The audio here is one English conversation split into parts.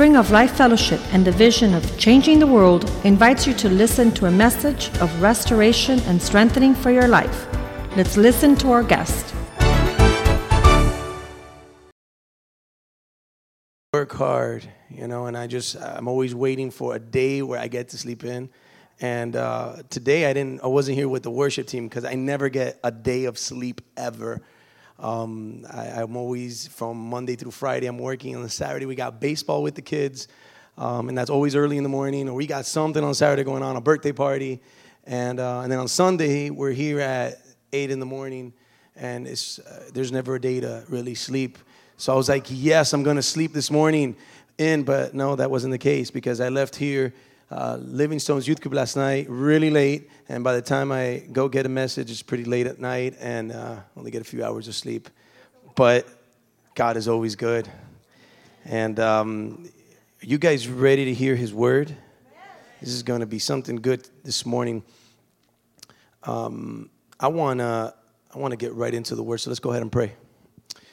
Spring of Life Fellowship and the vision of changing the world invites you to listen to a message of restoration and strengthening for your life. Let's listen to our guest. Work hard, you know, and I just, I'm always waiting for a day where I get to sleep in. And uh, today I didn't, I wasn't here with the worship team because I never get a day of sleep ever. Um, I, am always from Monday through Friday. I'm working on Saturday. We got baseball with the kids, um, and that's always early in the morning. Or we got something on Saturday going on, a birthday party, and uh, and then on Sunday we're here at eight in the morning, and it's uh, there's never a day to really sleep. So I was like, yes, I'm gonna sleep this morning in, but no, that wasn't the case because I left here uh, Living Youth Group last night, really late, and by the time I go get a message, it's pretty late at night, and uh, only get a few hours of sleep. But God is always good, and um, you guys ready to hear His word? This is going to be something good this morning. Um, I wanna I wanna get right into the word, so let's go ahead and pray.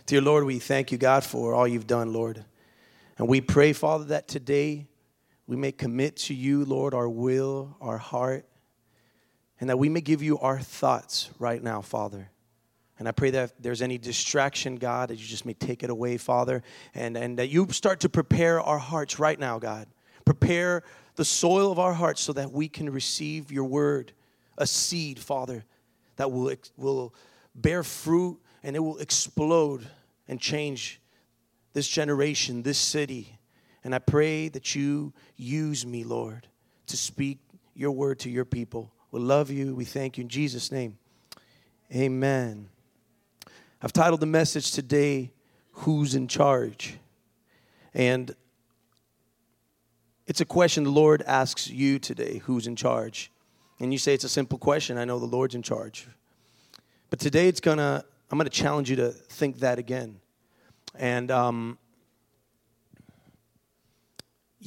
Dear Lord, we thank you, God, for all you've done, Lord, and we pray, Father, that today we may commit to you, Lord, our will, our heart, and that we may give you our thoughts right now, Father. And I pray that if there's any distraction, God, that you just may take it away, Father, and, and that you start to prepare our hearts right now, God. Prepare the soil of our hearts so that we can receive your word, a seed, Father, that will, will bear fruit and it will explode and change this generation, this city, and I pray that you use me, Lord, to speak your word to your people. We love you. We thank you in Jesus' name. Amen. I've titled the message today, Who's in Charge? And it's a question the Lord asks you today who's in charge? And you say it's a simple question. I know the Lord's in charge. But today it's gonna, I'm gonna challenge you to think that again. And um,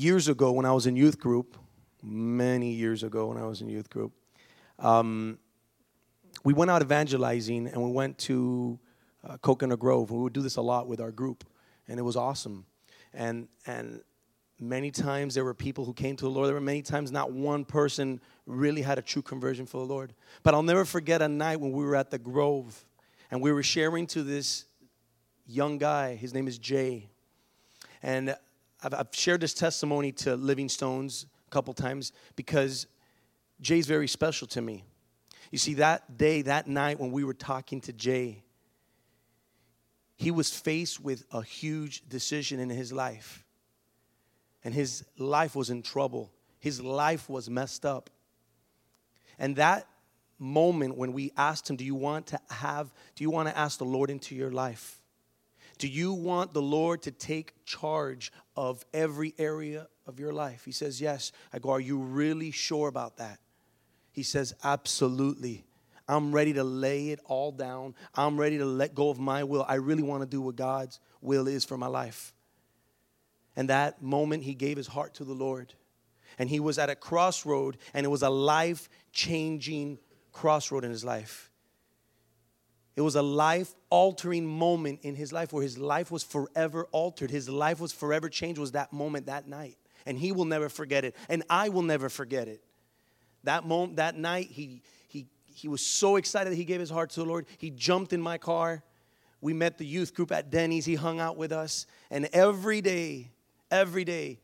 years ago when I was in youth group, many years ago when I was in youth group, um, we went out evangelizing and we went to uh, Coconut Grove. We would do this a lot with our group, and it was awesome. And and many times there were people who came to the Lord. There were many times not one person really had a true conversion for the Lord. But I'll never forget a night when we were at the Grove and we were sharing to this young guy. His name is Jay. And I've, I've shared this testimony to Living Stones a couple times because Jay's very special to me. You see, that day, that night when we were talking to Jay, he was faced with a huge decision in his life. And his life was in trouble. His life was messed up. And that moment when we asked him, Do you want to have, do you want to ask the Lord into your life? Do you want the Lord to take charge of every area of your life? He says, Yes. I go, Are you really sure about that? He says, Absolutely. I'm ready to lay it all down. I'm ready to let go of my will. I really want to do what God's will is for my life. And that moment, he gave his heart to the Lord. And he was at a crossroad, and it was a life changing crossroad in his life. It was a life altering moment in his life where his life was forever altered. His life was forever changed, was that moment, that night. And he will never forget it. And I will never forget it. That moment, that night, he, he, he was so excited that he gave his heart to the Lord. He jumped in my car. We met the youth group at Denny's. He hung out with us. And every day, every day,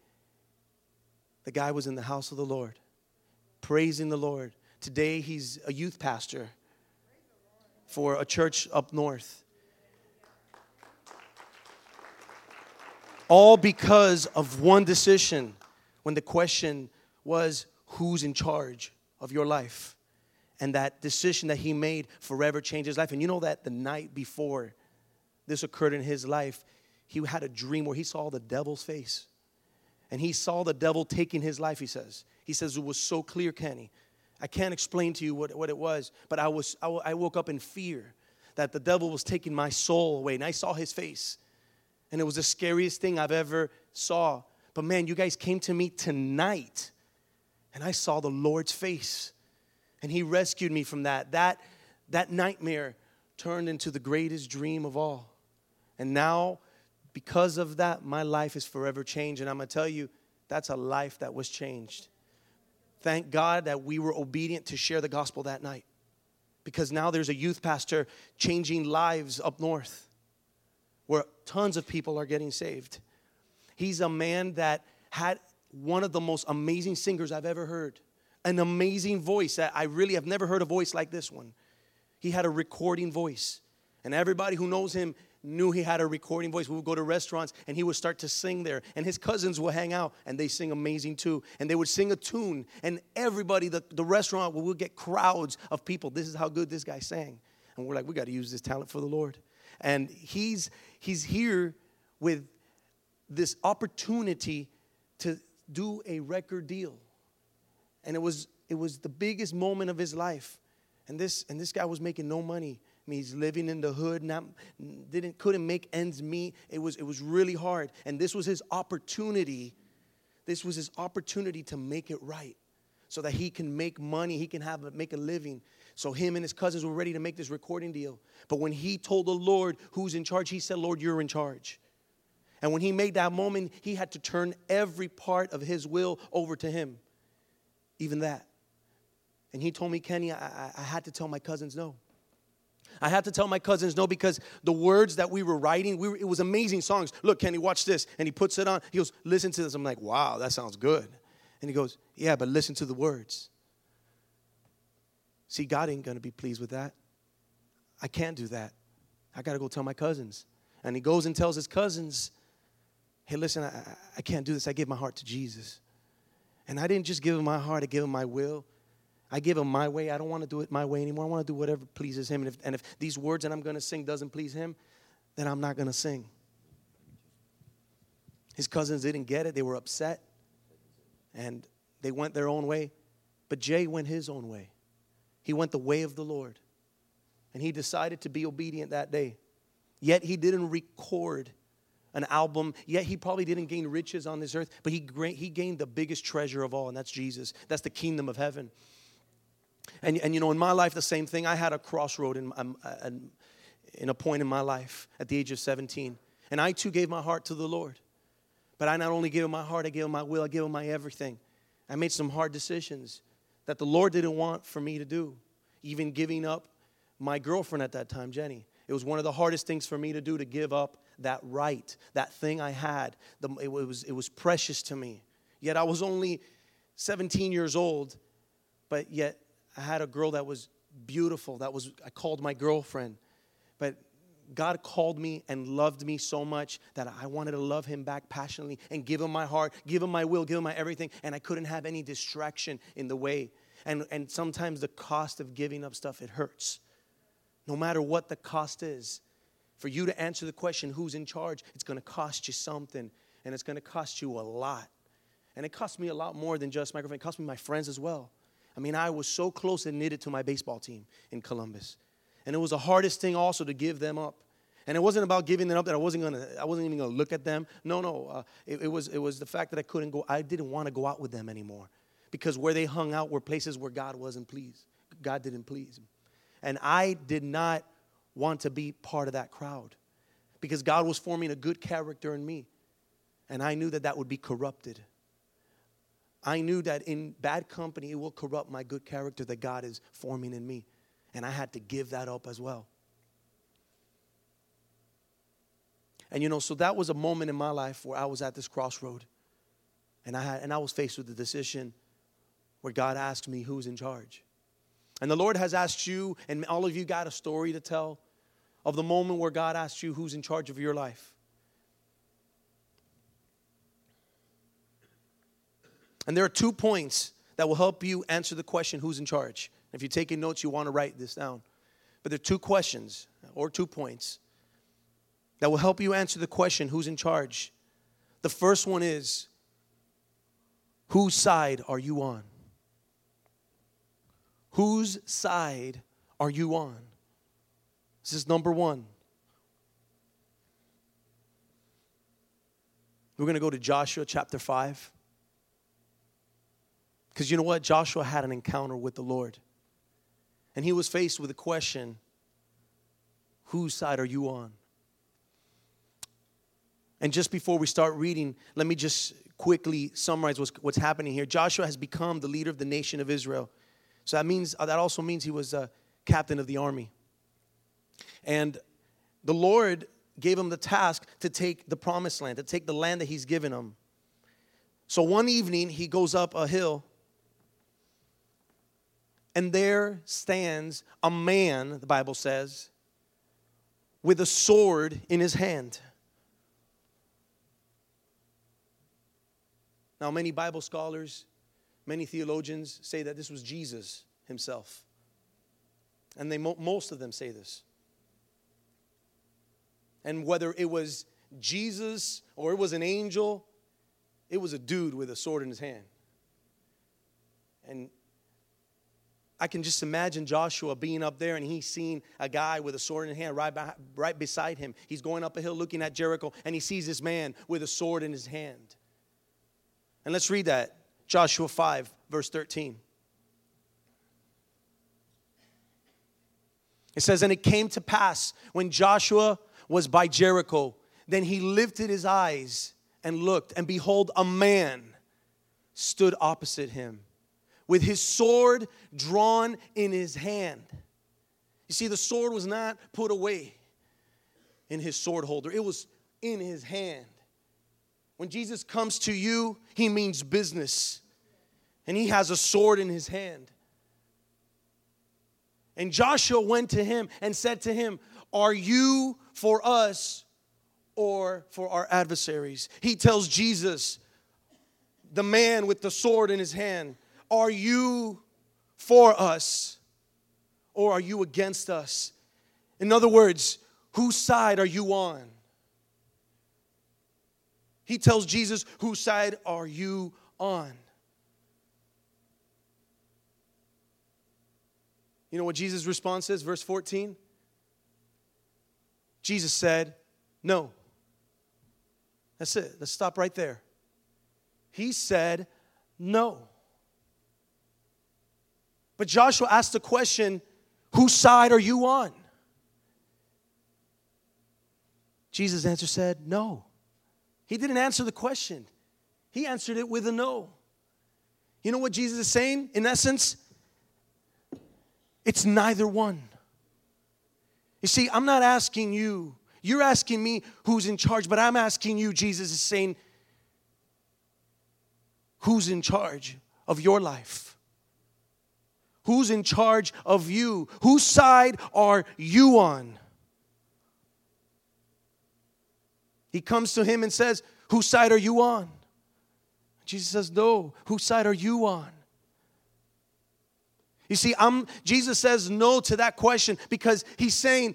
the guy was in the house of the Lord, praising the Lord. Today, he's a youth pastor for a church up north. All because of one decision when the question was, Who's in charge of your life? And that decision that he made forever changed his life. And you know that the night before this occurred in his life, he had a dream where he saw the devil's face. And he saw the devil taking his life, he says. He says it was so clear, Kenny. I can't explain to you what, what it was, but I, was, I, I woke up in fear that the devil was taking my soul away. And I saw his face. And it was the scariest thing I've ever saw. But man, you guys came to me tonight. And I saw the Lord's face. And he rescued me from that. That, that nightmare turned into the greatest dream of all. And now because of that, my life is forever changed. And I'm going to tell you, that's a life that was changed. Thank God that we were obedient to share the gospel that night because now there's a youth pastor changing lives up north where tons of people are getting saved. He's a man that had one of the most amazing singers I've ever heard, an amazing voice that I really have never heard a voice like this one. He had a recording voice, and everybody who knows him knew he had a recording voice. We would go to restaurants and he would start to sing there. And his cousins would hang out and they sing amazing too. And they would sing a tune. And everybody, the, the restaurant would get crowds of people. This is how good this guy sang. And we're like, we got to use this talent for the Lord. And he's he's here with this opportunity to do a record deal. And it was it was the biggest moment of his life. And this and this guy was making no money. He's living in the hood, not, didn't, couldn't make ends meet. It was, it was really hard. And this was his opportunity. This was his opportunity to make it right so that he can make money, he can have make a living. So him and his cousins were ready to make this recording deal. But when he told the Lord who's in charge, he said, Lord, you're in charge. And when he made that moment, he had to turn every part of his will over to him, even that. And he told me, Kenny, I, I had to tell my cousins no. I had to tell my cousins no because the words that we were writing, we were, it was amazing songs. Look, Kenny, watch this. And he puts it on. He goes, listen to this. I'm like, wow, that sounds good. And he goes, yeah, but listen to the words. See, God ain't going to be pleased with that. I can't do that. I got to go tell my cousins. And he goes and tells his cousins, hey, listen, I, I can't do this. I give my heart to Jesus. And I didn't just give him my heart, I gave him my will. I give him my way. I don't want to do it my way anymore. I want to do whatever pleases him. And if, and if these words that I'm going to sing doesn't please him, then I'm not going to sing. His cousins didn't get it. They were upset. And they went their own way. But Jay went his own way. He went the way of the Lord. And he decided to be obedient that day. Yet he didn't record an album. Yet he probably didn't gain riches on this earth, but he, he gained the biggest treasure of all, and that's Jesus. That's the kingdom of heaven. And, and you know, in my life, the same thing. I had a crossroad in, um, uh, in a point in my life at the age of 17. And I too gave my heart to the Lord. But I not only gave him my heart, I gave him my will, I gave him my everything. I made some hard decisions that the Lord didn't want for me to do. Even giving up my girlfriend at that time, Jenny. It was one of the hardest things for me to do to give up that right, that thing I had. The, it, was, it was precious to me. Yet I was only 17 years old, but yet I had a girl that was beautiful. That was I called my girlfriend. But God called me and loved me so much that I wanted to love him back passionately and give him my heart, give him my will, give him my everything, and I couldn't have any distraction in the way. And, and sometimes the cost of giving up stuff, it hurts. No matter what the cost is, for you to answer the question, who's in charge, it's gonna cost you something, and it's gonna cost you a lot. And it cost me a lot more than just girlfriend, it cost me my friends as well. I mean, I was so close and knitted to my baseball team in Columbus. And it was the hardest thing also to give them up. And it wasn't about giving them up that I wasn't gonna, I wasn't even gonna look at them. No, no. Uh, it, it, was, it was the fact that I couldn't go, I didn't want to go out with them anymore. Because where they hung out were places where God wasn't pleased. God didn't please. And I did not want to be part of that crowd. Because God was forming a good character in me. And I knew that that would be corrupted. I knew that in bad company, it will corrupt my good character that God is forming in me. And I had to give that up as well. And you know, so that was a moment in my life where I was at this crossroad. And I, had, and I was faced with the decision where God asked me who's in charge. And the Lord has asked you, and all of you got a story to tell of the moment where God asked you who's in charge of your life. And there are two points that will help you answer the question who's in charge. If you're taking notes, you want to write this down. But there are two questions or two points that will help you answer the question who's in charge. The first one is whose side are you on? Whose side are you on? This is number one. We're going to go to Joshua chapter 5. Because you know what? Joshua had an encounter with the Lord. And he was faced with a question whose side are you on? And just before we start reading, let me just quickly summarize what's, what's happening here. Joshua has become the leader of the nation of Israel. So that means uh, that also means he was a captain of the army. And the Lord gave him the task to take the promised land, to take the land that he's given him. So one evening he goes up a hill and there stands a man, the Bible says, with a sword in his hand. Now, many Bible scholars, many theologians say that this was Jesus himself. And they, most of them say this. And whether it was Jesus or it was an angel, it was a dude with a sword in his hand. And I can just imagine Joshua being up there and he's seeing a guy with a sword in his hand right, by, right beside him. He's going up a hill looking at Jericho and he sees this man with a sword in his hand. And let's read that Joshua 5, verse 13. It says, And it came to pass when Joshua was by Jericho, then he lifted his eyes and looked, and behold, a man stood opposite him with his sword drawn in his hand. You see, the sword was not put away in his sword holder, it was in his hand. When Jesus comes to you, he means business. And he has a sword in his hand. And Joshua went to him and said to him, Are you for us or for our adversaries? He tells Jesus, the man with the sword in his hand, Are you for us or are you against us? In other words, whose side are you on? He tells Jesus, Whose side are you on? You know what Jesus' response is? Verse 14. Jesus said, No. That's it. Let's stop right there. He said, No. But Joshua asked the question, Whose side are you on? Jesus' answer said, No. He didn't answer the question, he answered it with a no. You know what Jesus is saying? In essence, it's neither one. You see, I'm not asking you, you're asking me who's in charge, but I'm asking you, Jesus is saying, who's in charge of your life? Who's in charge of you? Whose side are you on? He comes to him and says, Whose side are you on? Jesus says, No. Whose side are you on? You see, I'm, Jesus says no to that question because he's saying,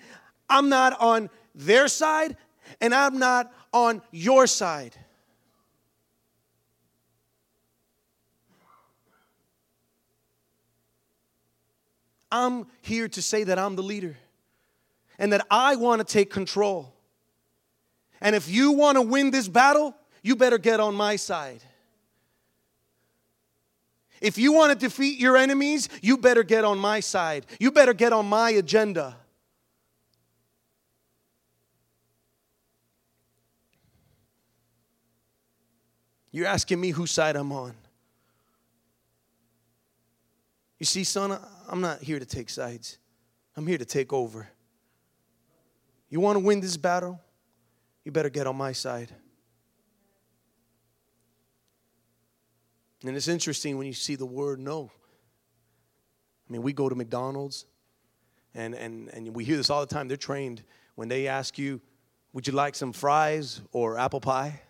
I'm not on their side and I'm not on your side. I'm here to say that I'm the leader and that I want to take control. And if you want to win this battle, you better get on my side. If you want to defeat your enemies, you better get on my side. You better get on my agenda. You're asking me whose side I'm on. You see, son, I'm not here to take sides. I'm here to take over. You want to win this battle? you better get on my side. And it's interesting when you see the word no. I mean, we go to McDonald's and, and, and we hear this all the time. They're trained when they ask you, Would you like some fries or apple pie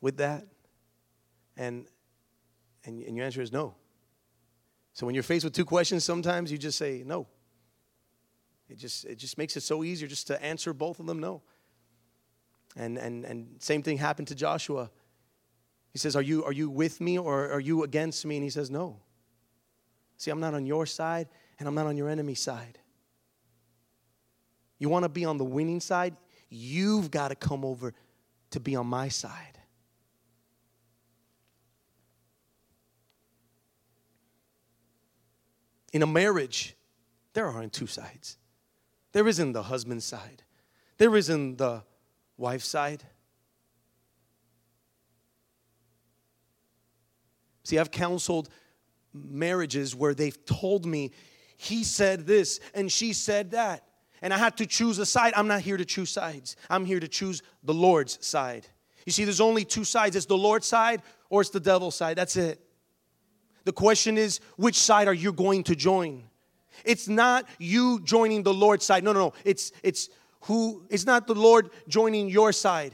with that? And, and, and your answer is no. So when you're faced with two questions, sometimes you just say no. It just, it just makes it so easier just to answer both of them no. And, and, and same thing happened to Joshua. He says, are you, are you with me or are you against me? And he says, No. See, I'm not on your side and I'm not on your enemy side. You want to be on the winning side? You've got to come over to be on my side. In a marriage, there aren't two sides. There isn't the husband's side, there isn't the wife's side. See, I've counseled marriages where they've told me, he said this and she said that. And I had to choose a side. I'm not here to choose sides. I'm here to choose the Lord's side. You see, there's only two sides it's the Lord's side or it's the devil's side. That's it. The question is, which side are you going to join? It's not you joining the Lord's side. No, no, no. It's it's who it's not the Lord joining your side.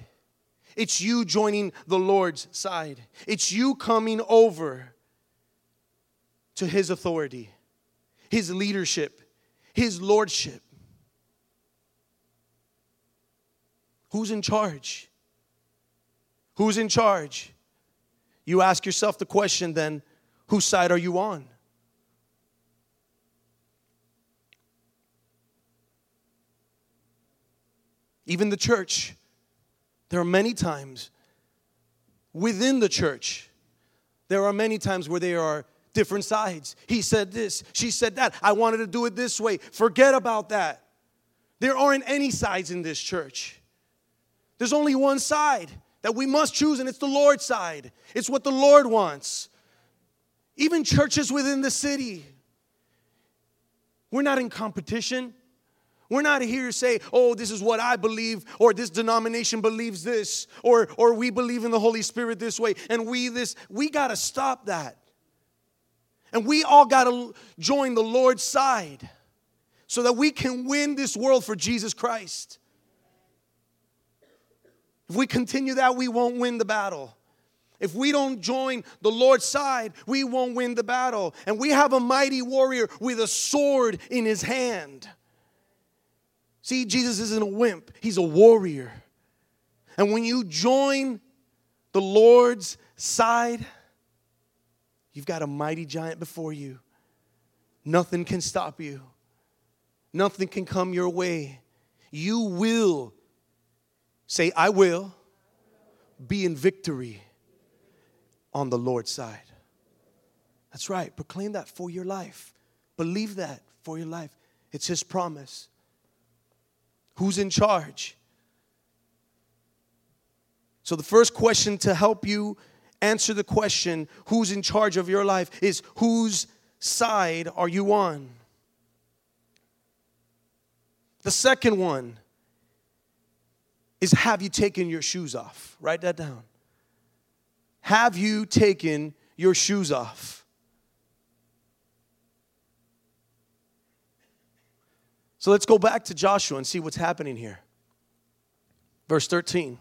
It's you joining the Lord's side. It's you coming over to his authority, his leadership, his lordship. Who's in charge? Who's in charge? You ask yourself the question then, whose side are you on? Even the church, there are many times within the church, there are many times where there are different sides. He said this, she said that. I wanted to do it this way. Forget about that. There aren't any sides in this church. There's only one side that we must choose, and it's the Lord's side. It's what the Lord wants. Even churches within the city, we're not in competition. We're not here to say, oh, this is what I believe, or this denomination believes this, or, or we believe in the Holy Spirit this way, and we this. We got to stop that. And we all got to join the Lord's side so that we can win this world for Jesus Christ. If we continue that, we won't win the battle. If we don't join the Lord's side, we won't win the battle. And we have a mighty warrior with a sword in his hand. See, Jesus isn't a wimp, he's a warrior. And when you join the Lord's side, you've got a mighty giant before you. Nothing can stop you, nothing can come your way. You will say, I will be in victory on the Lord's side. That's right. Proclaim that for your life. Believe that for your life. It's His promise. Who's in charge? So, the first question to help you answer the question, who's in charge of your life, is whose side are you on? The second one is have you taken your shoes off? Write that down. Have you taken your shoes off? So let's go back to Joshua and see what's happening here. Verse 13.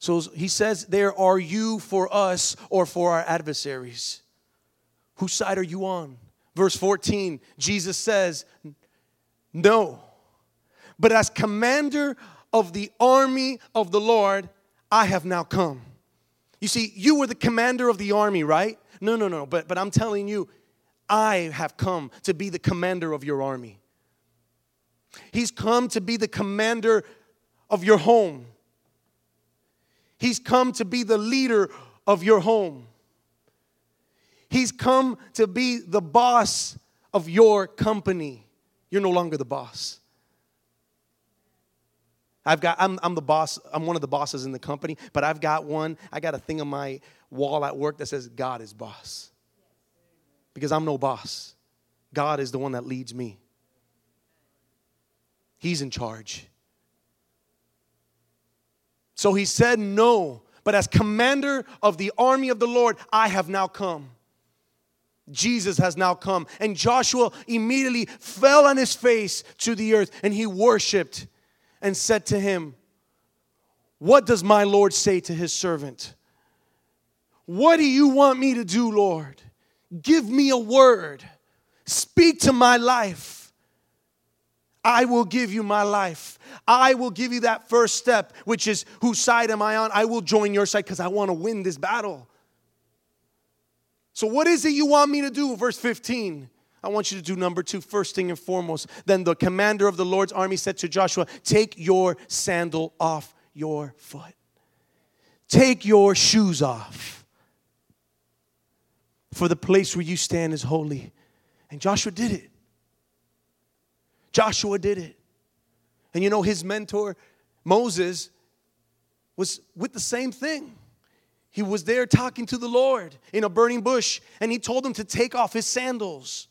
So he says, There are you for us or for our adversaries. Whose side are you on? Verse 14, Jesus says, No. But as commander of the army of the Lord, I have now come. You see, you were the commander of the army, right? No, no, no. But, but I'm telling you, I have come to be the commander of your army. He's come to be the commander of your home. He's come to be the leader of your home. He's come to be the boss of your company. You're no longer the boss. I've got, I'm, I'm the boss, I'm one of the bosses in the company, but I've got one, I got a thing on my wall at work that says, God is boss because I'm no boss. God is the one that leads me, He's in charge. So he said, No, but as commander of the army of the Lord, I have now come. Jesus has now come. And Joshua immediately fell on his face to the earth and he worshiped and said to him, What does my Lord say to his servant? What do you want me to do, Lord? Give me a word. Speak to my life. I will give you my life. I will give you that first step, which is whose side am I on? I will join your side because I want to win this battle. So, what is it you want me to do? Verse 15. I want you to do number two, first thing and foremost. Then the commander of the Lord's army said to Joshua, Take your sandal off your foot, take your shoes off for the place where you stand is holy. And Joshua did it. Joshua did it. And you know, his mentor, Moses, was with the same thing. He was there talking to the Lord in a burning bush, and he told him to take off his sandals.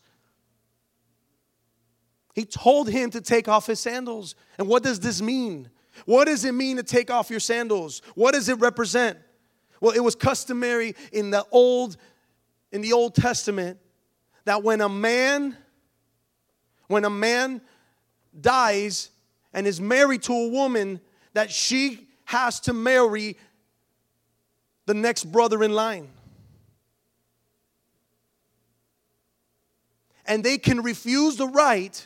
He told him to take off his sandals. And what does this mean? What does it mean to take off your sandals? What does it represent? Well, it was customary in the old in the Old Testament that when a man when a man dies and is married to a woman that she has to marry the next brother in line. And they can refuse the right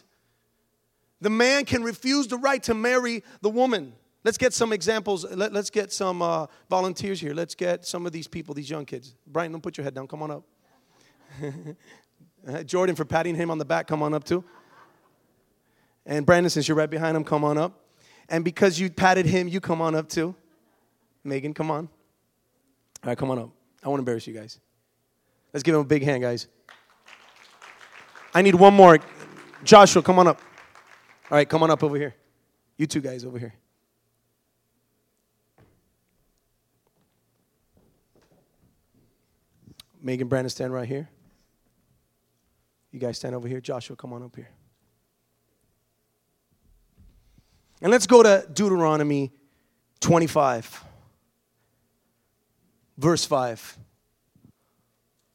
the man can refuse the right to marry the woman. Let's get some examples. Let, us get some uh, volunteers here. Let's get some of these people, these young kids. Brian, don't put your head down. Come on up. Jordan, for patting him on the back, come on up too. And Brandon, since you're right behind him, come on up. And because you patted him, you come on up too. Megan, come on. All right, come on up. I won't embarrass you guys. Let's give him a big hand, guys. I need one more. Joshua, come on up. All right, come on up over here. You two guys over here. Megan Brandon, stand right here. You guys stand over here. Joshua, come on up here. And let's go to Deuteronomy 25, verse 5.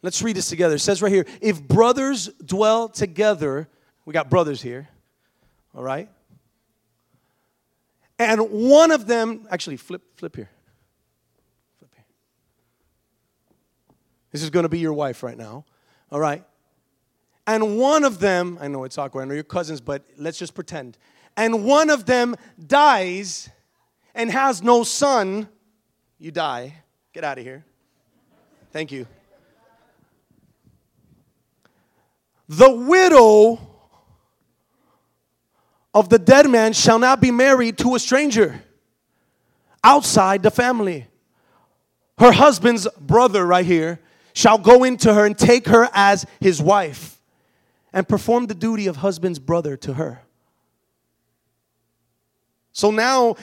Let's read this together. It says right here if brothers dwell together, we got brothers here all right? And one of them, actually, flip, flip here. Flip here. This is going to be your wife right now, all right? And one of them, I know it's awkward, I know your cousins, but let's just pretend. And one of them dies and has no son, you die. Get out of here. Thank you. The widow of the dead man shall not be married to a stranger outside the family. Her husband's brother, right here, shall go into her and take her as his wife and perform the duty of husband's brother to her. So now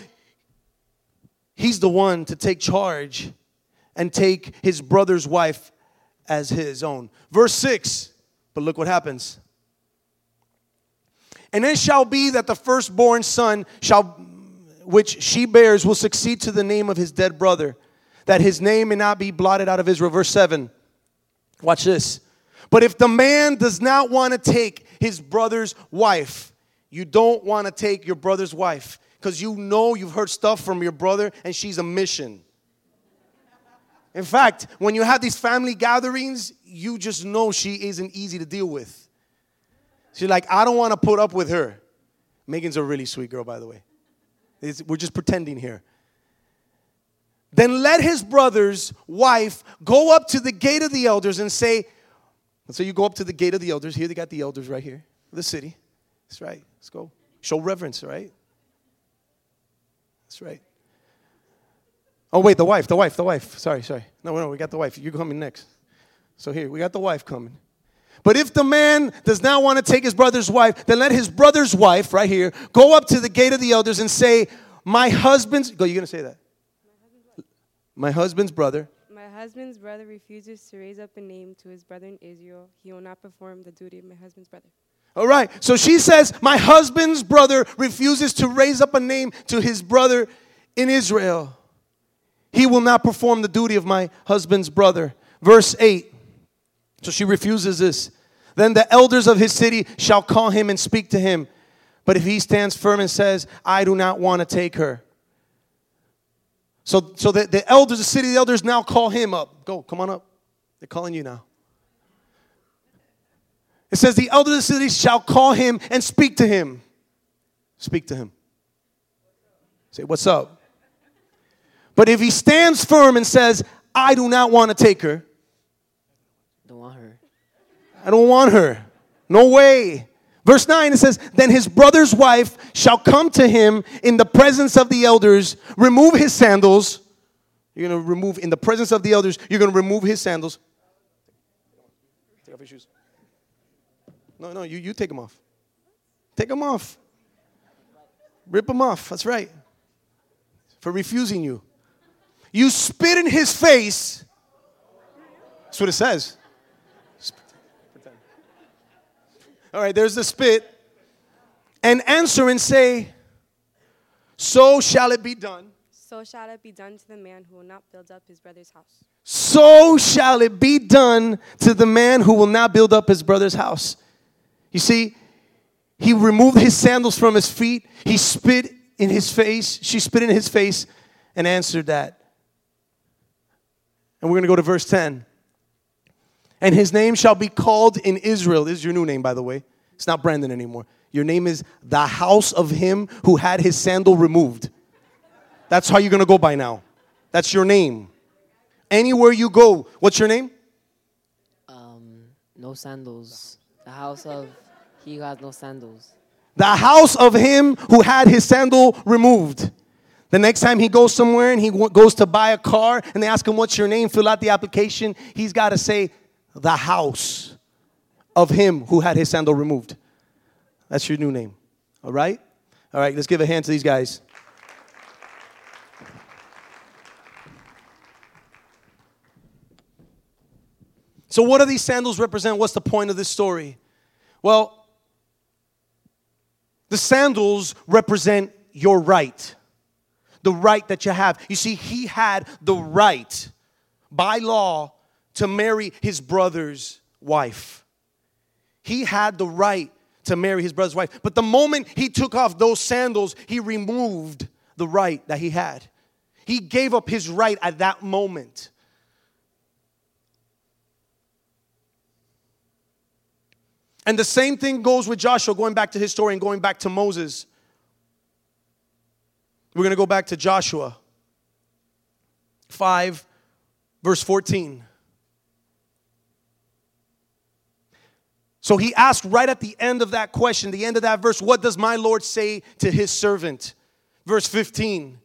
he's the one to take charge and take his brother's wife as his own. Verse 6, but look what happens. And it shall be that the firstborn son shall which she bears will succeed to the name of his dead brother, that his name may not be blotted out of Israel. Verse 7. Watch this. But if the man does not want to take his brother's wife, you don't want to take your brother's wife because you know you've heard stuff from your brother and she's a mission. In fact, when you have these family gatherings, you just know she isn't easy to deal with. She's like, I don't want to put up with her. Megan's a really sweet girl, by the way. It's, we're just pretending here. Then let his brother's wife go up to the gate of the elders and say, so you go up to the gate of the elders. Here they got the elders right here, the city. That's right. Let's go. Show reverence, right? That's right. Oh, wait, the wife, the wife, the wife. Sorry, sorry. No, no, we got the wife. You're coming next. So here, we got the wife coming. But if the man does not want to take his brother's wife, then let his brother's wife, right here, go up to the gate of the elders and say, My husband's, go, you're going to say that. My husband's brother. My husband's brother refuses to raise up a name to his brother in Israel. He will not perform the duty of my husband's brother. All right. So she says, My husband's brother refuses to raise up a name to his brother in Israel. He will not perform the duty of my husband's brother. Verse 8. So she refuses this. Then the elders of his city shall call him and speak to him. But if he stands firm and says, I do not want to take her. So, so the, the elders, of the city the elders now call him up. Go, come on up. They're calling you now. It says, The elders of the city shall call him and speak to him. Speak to him. Say, What's up? But if he stands firm and says, I do not want to take her, I don't want her. No way. Verse 9 it says, Then his brother's wife shall come to him in the presence of the elders, remove his sandals. You're going to remove, in the presence of the elders, you're going to remove his sandals. Take off your shoes. No, no, you, you take them off. Take them off. Rip them off. That's right. For refusing you. You spit in his face. That's what it says. All right, there's the spit. And answer and say, So shall it be done. So shall it be done to the man who will not build up his brother's house. So shall it be done to the man who will not build up his brother's house. You see, he removed his sandals from his feet. He spit in his face. She spit in his face and answered that. And we're going to go to verse 10. And his name shall be called in Israel. This is your new name, by the way. It's not Brandon anymore. Your name is the house of him who had his sandal removed. That's how you're going to go by now. That's your name. Anywhere you go, what's your name? Um, no sandals. The house of he who has no sandals. The house of him who had his sandal removed. The next time he goes somewhere and he w- goes to buy a car and they ask him, What's your name? Fill out the application. He's got to say, The house of him who had his sandal removed. That's your new name. All right? All right, let's give a hand to these guys. So, what do these sandals represent? What's the point of this story? Well, the sandals represent your right, the right that you have. You see, he had the right by law to marry his brother's wife. He had the right to marry his brother's wife. But the moment he took off those sandals, he removed the right that he had. He gave up his right at that moment. And the same thing goes with Joshua, going back to his story and going back to Moses. We're going to go back to Joshua 5, verse 14. So he asked right at the end of that question, the end of that verse, what does my Lord say to his servant? Verse 15.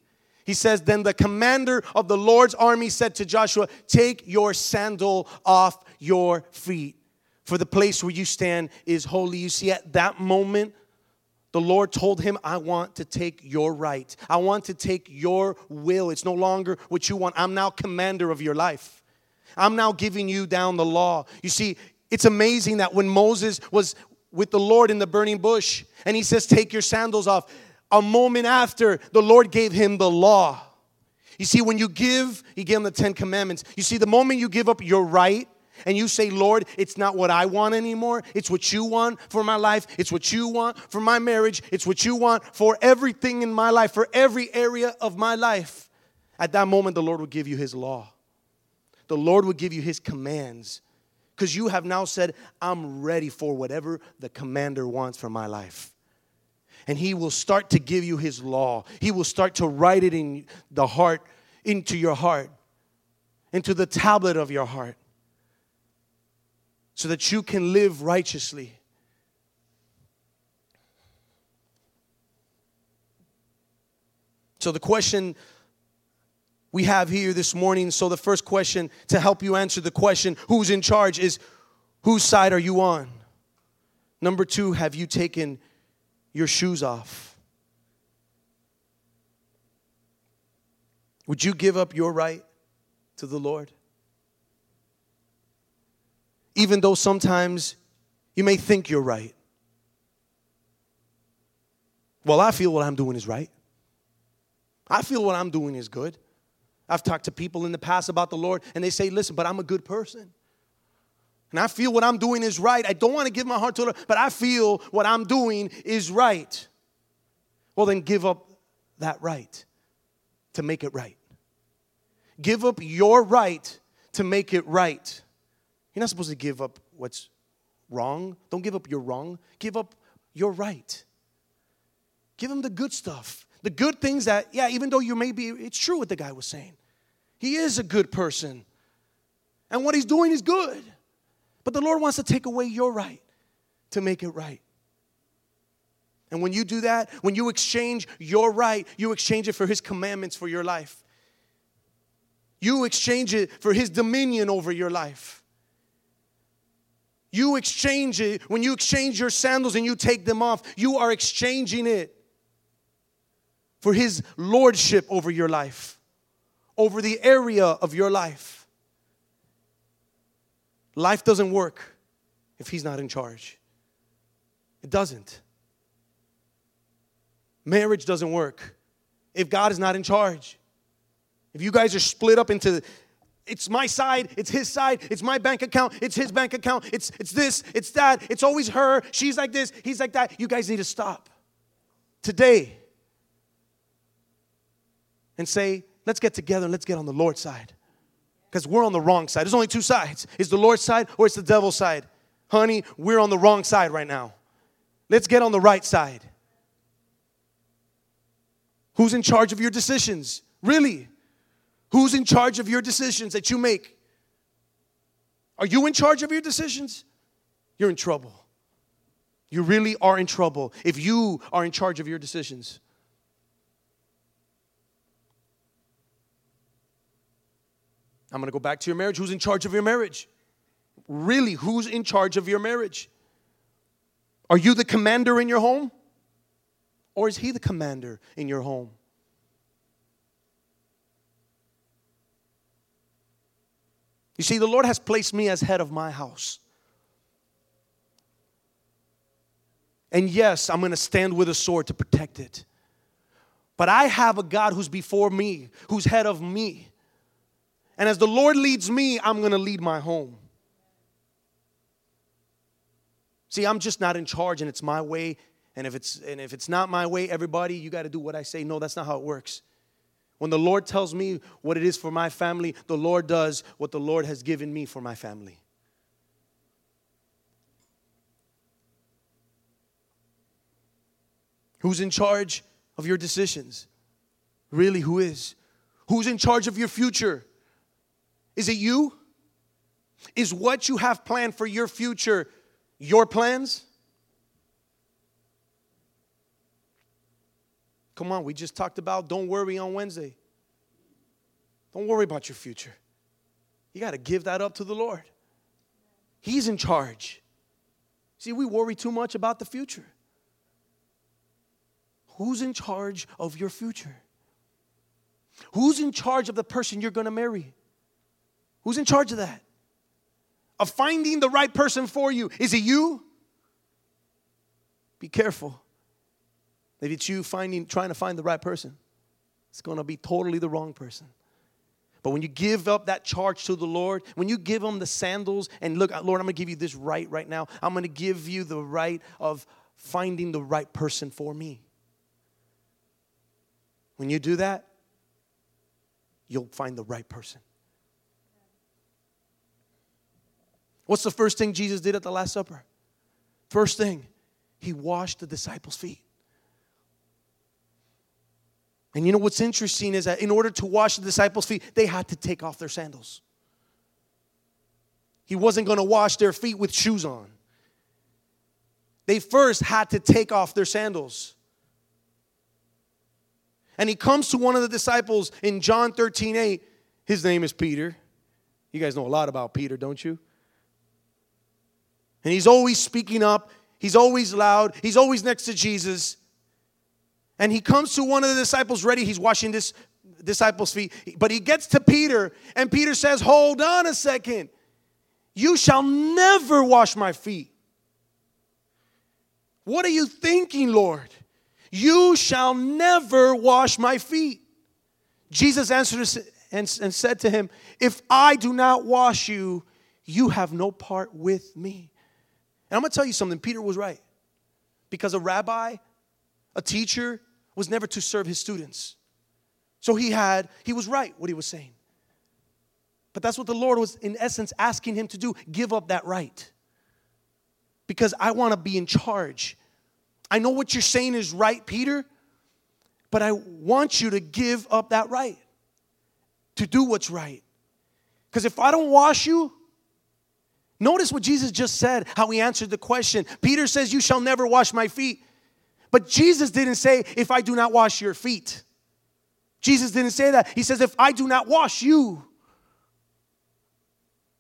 He says, Then the commander of the Lord's army said to Joshua, Take your sandal off your feet, for the place where you stand is holy. You see, at that moment, the Lord told him, I want to take your right. I want to take your will. It's no longer what you want. I'm now commander of your life. I'm now giving you down the law. You see, it's amazing that when Moses was with the Lord in the burning bush and he says, Take your sandals off, a moment after, the Lord gave him the law. You see, when you give, he gave him the Ten Commandments. You see, the moment you give up your right, and you say, Lord, it's not what I want anymore. It's what you want for my life. It's what you want for my marriage. It's what you want for everything in my life, for every area of my life. At that moment, the Lord will give you His law. The Lord will give you His commands. Because you have now said, I'm ready for whatever the commander wants for my life. And He will start to give you His law. He will start to write it in the heart, into your heart, into the tablet of your heart so that you can live righteously. So, the question we have here this morning so, the first question to help you answer the question, who's in charge, is whose side are you on? Number two, have you taken your shoes off? Would you give up your right to the Lord? even though sometimes you may think you're right. Well, I feel what I'm doing is right. I feel what I'm doing is good. I've talked to people in the past about the Lord, and they say, Listen, but I'm a good person. And I feel what I'm doing is right. I don't want to give my heart to the Lord, but I feel what I'm doing is right. Well, then give up that right to make it right. Give up your right to make it right. You're not supposed to give up what's wrong. Don't give up your wrong. Give up your right. Give him the good stuff. The good things that, yeah, even though you may be, it's true what the guy was saying. He is a good person. And what he's doing is good. But the Lord wants to take away your right to make it right. And when you do that, when you exchange your right, you exchange it for his commandments for your life. You exchange it for his dominion over your life. You exchange it. When you exchange your sandals and you take them off, you are exchanging it for His lordship over your life, over the area of your life. Life doesn't work if He's not in charge. It doesn't. Marriage doesn't work if God is not in charge. If you guys are split up into it's my side, it's his side, it's my bank account, it's his bank account, it's it's this, it's that, it's always her, she's like this, he's like that. You guys need to stop today and say, let's get together and let's get on the Lord's side. Because we're on the wrong side. There's only two sides. It's the Lord's side or it's the devil's side. Honey, we're on the wrong side right now. Let's get on the right side. Who's in charge of your decisions? Really? Who's in charge of your decisions that you make? Are you in charge of your decisions? You're in trouble. You really are in trouble if you are in charge of your decisions. I'm going to go back to your marriage. Who's in charge of your marriage? Really, who's in charge of your marriage? Are you the commander in your home? Or is he the commander in your home? You see, the Lord has placed me as head of my house. And yes, I'm going to stand with a sword to protect it. But I have a God who's before me, who's head of me. And as the Lord leads me, I'm going to lead my home. See, I'm just not in charge and it's my way. And if it's and if it's not my way, everybody, you got to do what I say. No, that's not how it works. When the Lord tells me what it is for my family, the Lord does what the Lord has given me for my family. Who's in charge of your decisions? Really, who is? Who's in charge of your future? Is it you? Is what you have planned for your future your plans? Come on, we just talked about don't worry on Wednesday. Don't worry about your future. You got to give that up to the Lord. He's in charge. See, we worry too much about the future. Who's in charge of your future? Who's in charge of the person you're going to marry? Who's in charge of that? Of finding the right person for you? Is it you? Be careful. If it's you finding, trying to find the right person, it's going to be totally the wrong person. But when you give up that charge to the Lord, when you give him the sandals and look, uh, Lord, I'm going to give you this right right now. I'm going to give you the right of finding the right person for me. When you do that, you'll find the right person. What's the first thing Jesus did at the Last Supper? First thing, he washed the disciples' feet. And you know what's interesting is that in order to wash the disciples' feet, they had to take off their sandals. He wasn't going to wash their feet with shoes on. They first had to take off their sandals. And he comes to one of the disciples in John 13 8. His name is Peter. You guys know a lot about Peter, don't you? And he's always speaking up, he's always loud, he's always next to Jesus. And he comes to one of the disciples ready. He's washing this disciple's feet. But he gets to Peter, and Peter says, Hold on a second. You shall never wash my feet. What are you thinking, Lord? You shall never wash my feet. Jesus answered and, and said to him, If I do not wash you, you have no part with me. And I'm going to tell you something Peter was right. Because a rabbi, a teacher, was never to serve his students. So he had, he was right what he was saying. But that's what the Lord was, in essence, asking him to do give up that right. Because I want to be in charge. I know what you're saying is right, Peter, but I want you to give up that right to do what's right. Because if I don't wash you, notice what Jesus just said, how he answered the question. Peter says, You shall never wash my feet. But Jesus didn't say, if I do not wash your feet. Jesus didn't say that. He says, if I do not wash you,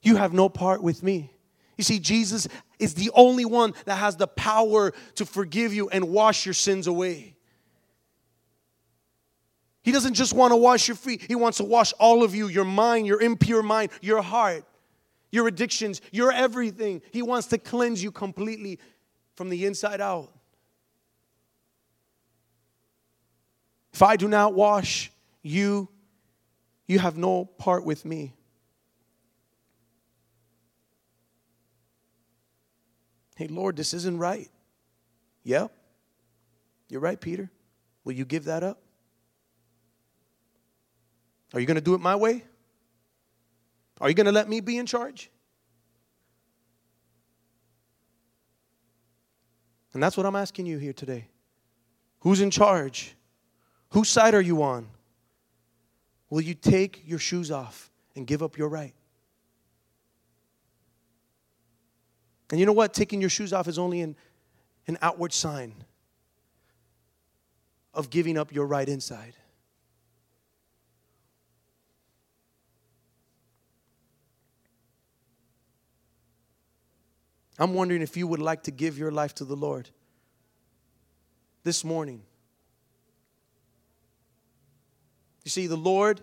you have no part with me. You see, Jesus is the only one that has the power to forgive you and wash your sins away. He doesn't just want to wash your feet, He wants to wash all of you your mind, your impure mind, your heart, your addictions, your everything. He wants to cleanse you completely from the inside out. If I do not wash you, you have no part with me. Hey, Lord, this isn't right. Yep. You're right, Peter. Will you give that up? Are you going to do it my way? Are you going to let me be in charge? And that's what I'm asking you here today. Who's in charge? Whose side are you on? Will you take your shoes off and give up your right? And you know what? Taking your shoes off is only an, an outward sign of giving up your right inside. I'm wondering if you would like to give your life to the Lord this morning. You see, the Lord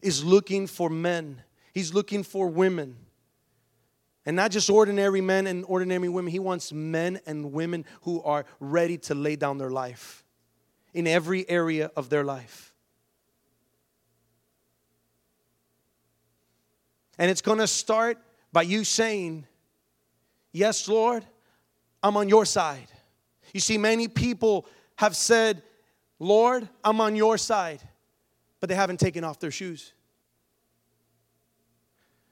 is looking for men, He's looking for women. And not just ordinary men and ordinary women. He wants men and women who are ready to lay down their life in every area of their life. And it's going to start by you saying, Yes, Lord, I'm on your side. You see, many people have said, Lord, I'm on your side, but they haven't taken off their shoes.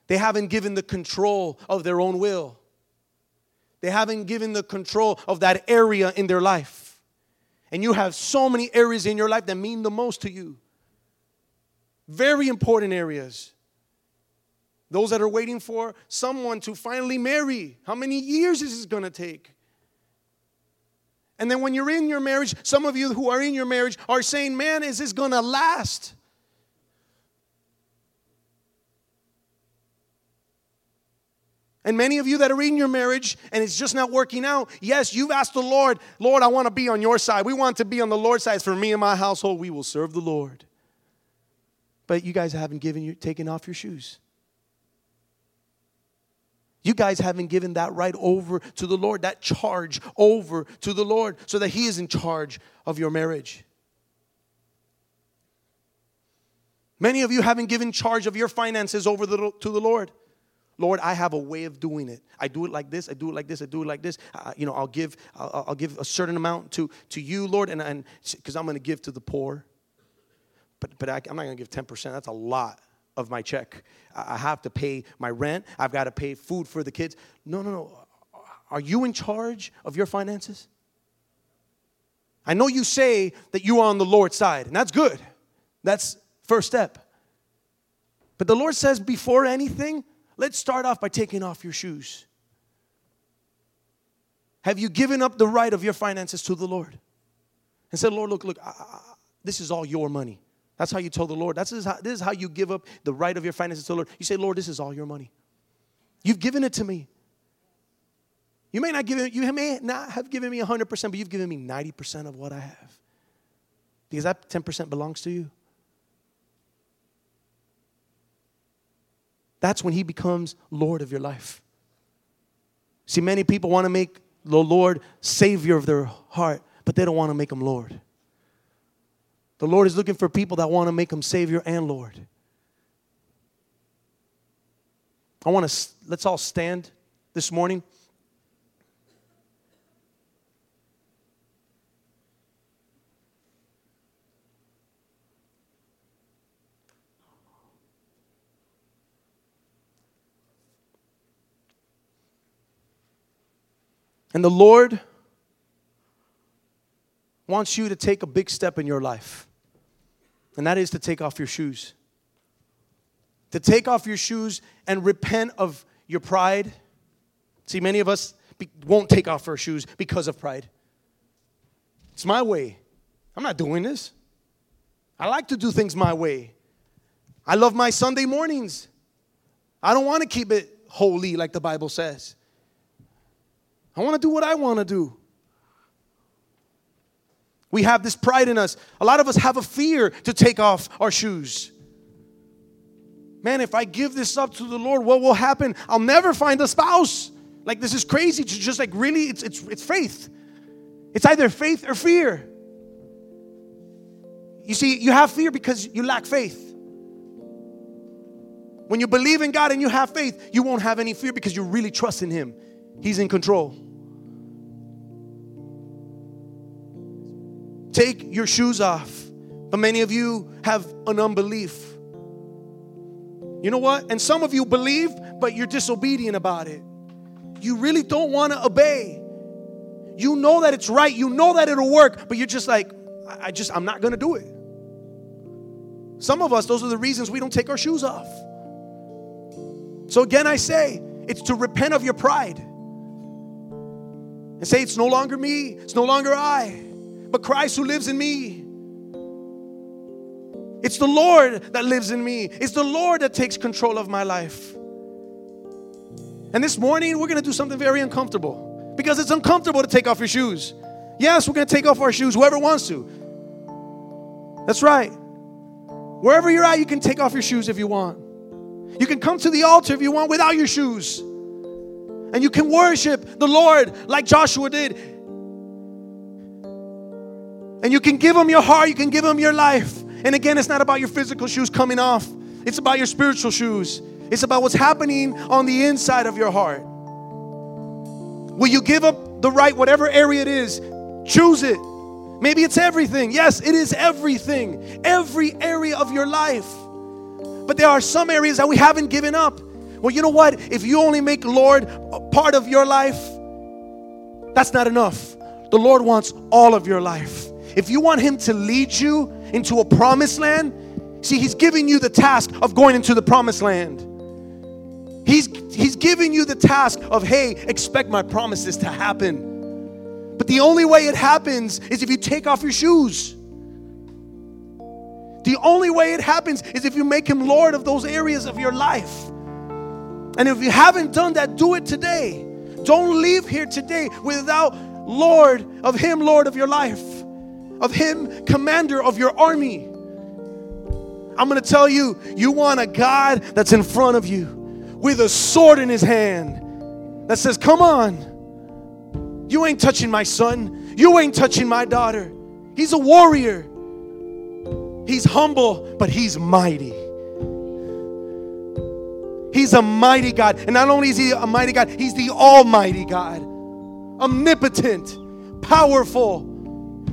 They haven't given the control of their own will. They haven't given the control of that area in their life. And you have so many areas in your life that mean the most to you. Very important areas. Those that are waiting for someone to finally marry. How many years is this going to take? And then when you're in your marriage, some of you who are in your marriage are saying, Man, is this going to last? And many of you that are in your marriage and it's just not working out, yes, you've asked the Lord, Lord, I want to be on your side. We want to be on the Lord's side. For me and my household, we will serve the Lord. But you guys haven't given you taken off your shoes. You guys haven't given that right over to the Lord, that charge over to the Lord, so that He is in charge of your marriage. Many of you haven't given charge of your finances over the, to the Lord. Lord, I have a way of doing it. I do it like this. I do it like this. I do it like this. Uh, you know, I'll give, I'll, I'll, give a certain amount to to you, Lord, and and because I'm going to give to the poor. But but I, I'm not going to give ten percent. That's a lot of my check. I have to pay my rent. I've got to pay food for the kids. No, no, no. Are you in charge of your finances? I know you say that you are on the Lord's side, and that's good. That's first step. But the Lord says before anything, let's start off by taking off your shoes. Have you given up the right of your finances to the Lord? And said, Lord, look, look, I, I, this is all your money. That's how you tell the Lord. That's how, this is how you give up the right of your finances to the Lord. You say, Lord, this is all your money. You've given it to me. You may not give it, you may not have given me 100%, but you've given me 90% of what I have. Because that 10% belongs to you. That's when he becomes Lord of your life. See, many people want to make the Lord Savior of their heart, but they don't want to make him Lord. The Lord is looking for people that want to make him Savior and Lord. I want to, let's all stand this morning. And the Lord wants you to take a big step in your life and that is to take off your shoes. To take off your shoes and repent of your pride. See, many of us be, won't take off our shoes because of pride. It's my way. I'm not doing this. I like to do things my way. I love my Sunday mornings. I don't want to keep it holy like the Bible says. I want to do what I want to do. We have this pride in us. A lot of us have a fear to take off our shoes. Man, if I give this up to the Lord, what will happen? I'll never find a spouse. Like this is crazy to just like really it's it's it's faith. It's either faith or fear. You see, you have fear because you lack faith. When you believe in God and you have faith, you won't have any fear because you really trust in Him. He's in control. Take your shoes off. But many of you have an unbelief. You know what? And some of you believe, but you're disobedient about it. You really don't want to obey. You know that it's right, you know that it'll work, but you're just like, I just, I'm not going to do it. Some of us, those are the reasons we don't take our shoes off. So again, I say, it's to repent of your pride and say, It's no longer me, it's no longer I, but Christ who lives in me. It's the Lord that lives in me, it's the Lord that takes control of my life. And this morning, we're gonna do something very uncomfortable because it's uncomfortable to take off your shoes. Yes, we're gonna take off our shoes, whoever wants to. That's right. Wherever you're at, you can take off your shoes if you want. You can come to the altar if you want without your shoes. And you can worship the Lord like Joshua did. And you can give him your heart, you can give him your life. And again, it's not about your physical shoes coming off, it's about your spiritual shoes. It's about what's happening on the inside of your heart. Will you give up the right, whatever area it is? Choose it. Maybe it's everything. Yes, it is everything. Every area of your life. But there are some areas that we haven't given up. Well, you know what? If you only make Lord a part of your life, that's not enough. The Lord wants all of your life. If you want Him to lead you into a promised land, see, He's giving you the task of going into the promised land. He's, he's giving you the task of, hey, expect my promises to happen. But the only way it happens is if you take off your shoes. The only way it happens is if you make Him Lord of those areas of your life. And if you haven't done that, do it today. Don't leave here today without Lord of Him, Lord of your life, of Him, commander of your army. I'm gonna tell you, you want a God that's in front of you with a sword in his hand that says, Come on, you ain't touching my son, you ain't touching my daughter. He's a warrior. He's humble, but he's mighty. He's a mighty God. And not only is he a mighty God, he's the almighty God. Omnipotent, powerful,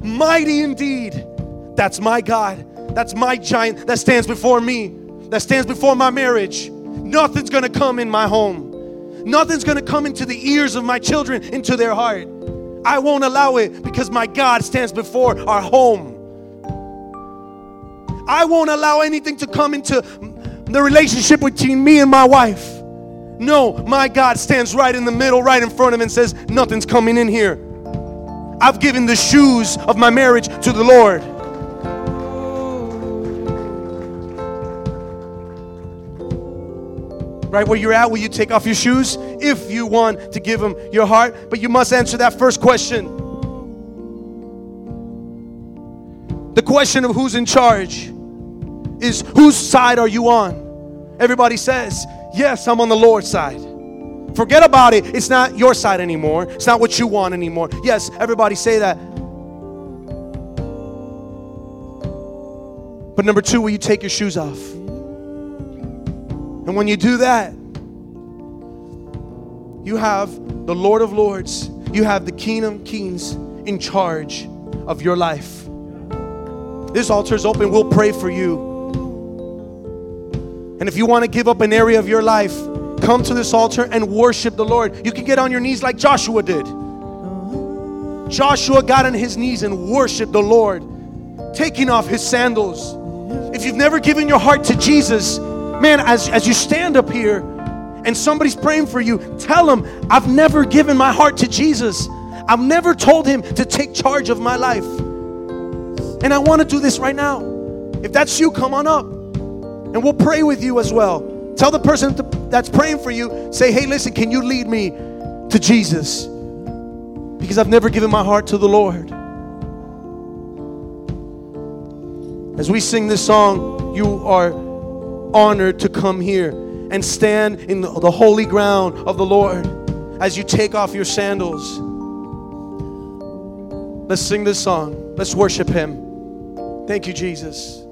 mighty indeed. That's my God. That's my giant that stands before me, that stands before my marriage. Nothing's gonna come in my home. Nothing's gonna come into the ears of my children, into their heart. I won't allow it because my God stands before our home. I won't allow anything to come into the relationship between me and my wife. No, my God stands right in the middle, right in front of him, and says, Nothing's coming in here. I've given the shoes of my marriage to the Lord. Right where you're at, will you take off your shoes if you want to give him your heart? But you must answer that first question. The question of who's in charge is whose side are you on? Everybody says, Yes, I'm on the Lord's side. Forget about it. It's not your side anymore. It's not what you want anymore. Yes, everybody say that. But number two, will you take your shoes off? And when you do that, you have the Lord of Lords, you have the King of Kings in charge of your life. This altar is open. We'll pray for you. And if you want to give up an area of your life, come to this altar and worship the Lord. You can get on your knees like Joshua did. Joshua got on his knees and worshiped the Lord, taking off his sandals. If you've never given your heart to Jesus, man, as, as you stand up here and somebody's praying for you, tell them, I've never given my heart to Jesus. I've never told him to take charge of my life. And I want to do this right now. If that's you, come on up and we'll pray with you as well. Tell the person that's praying for you, say, hey, listen, can you lead me to Jesus? Because I've never given my heart to the Lord. As we sing this song, you are honored to come here and stand in the, holy ground of the Lord as you take off your sandals. Let's sing this song. Let's worship Him. Thank you, Jesus.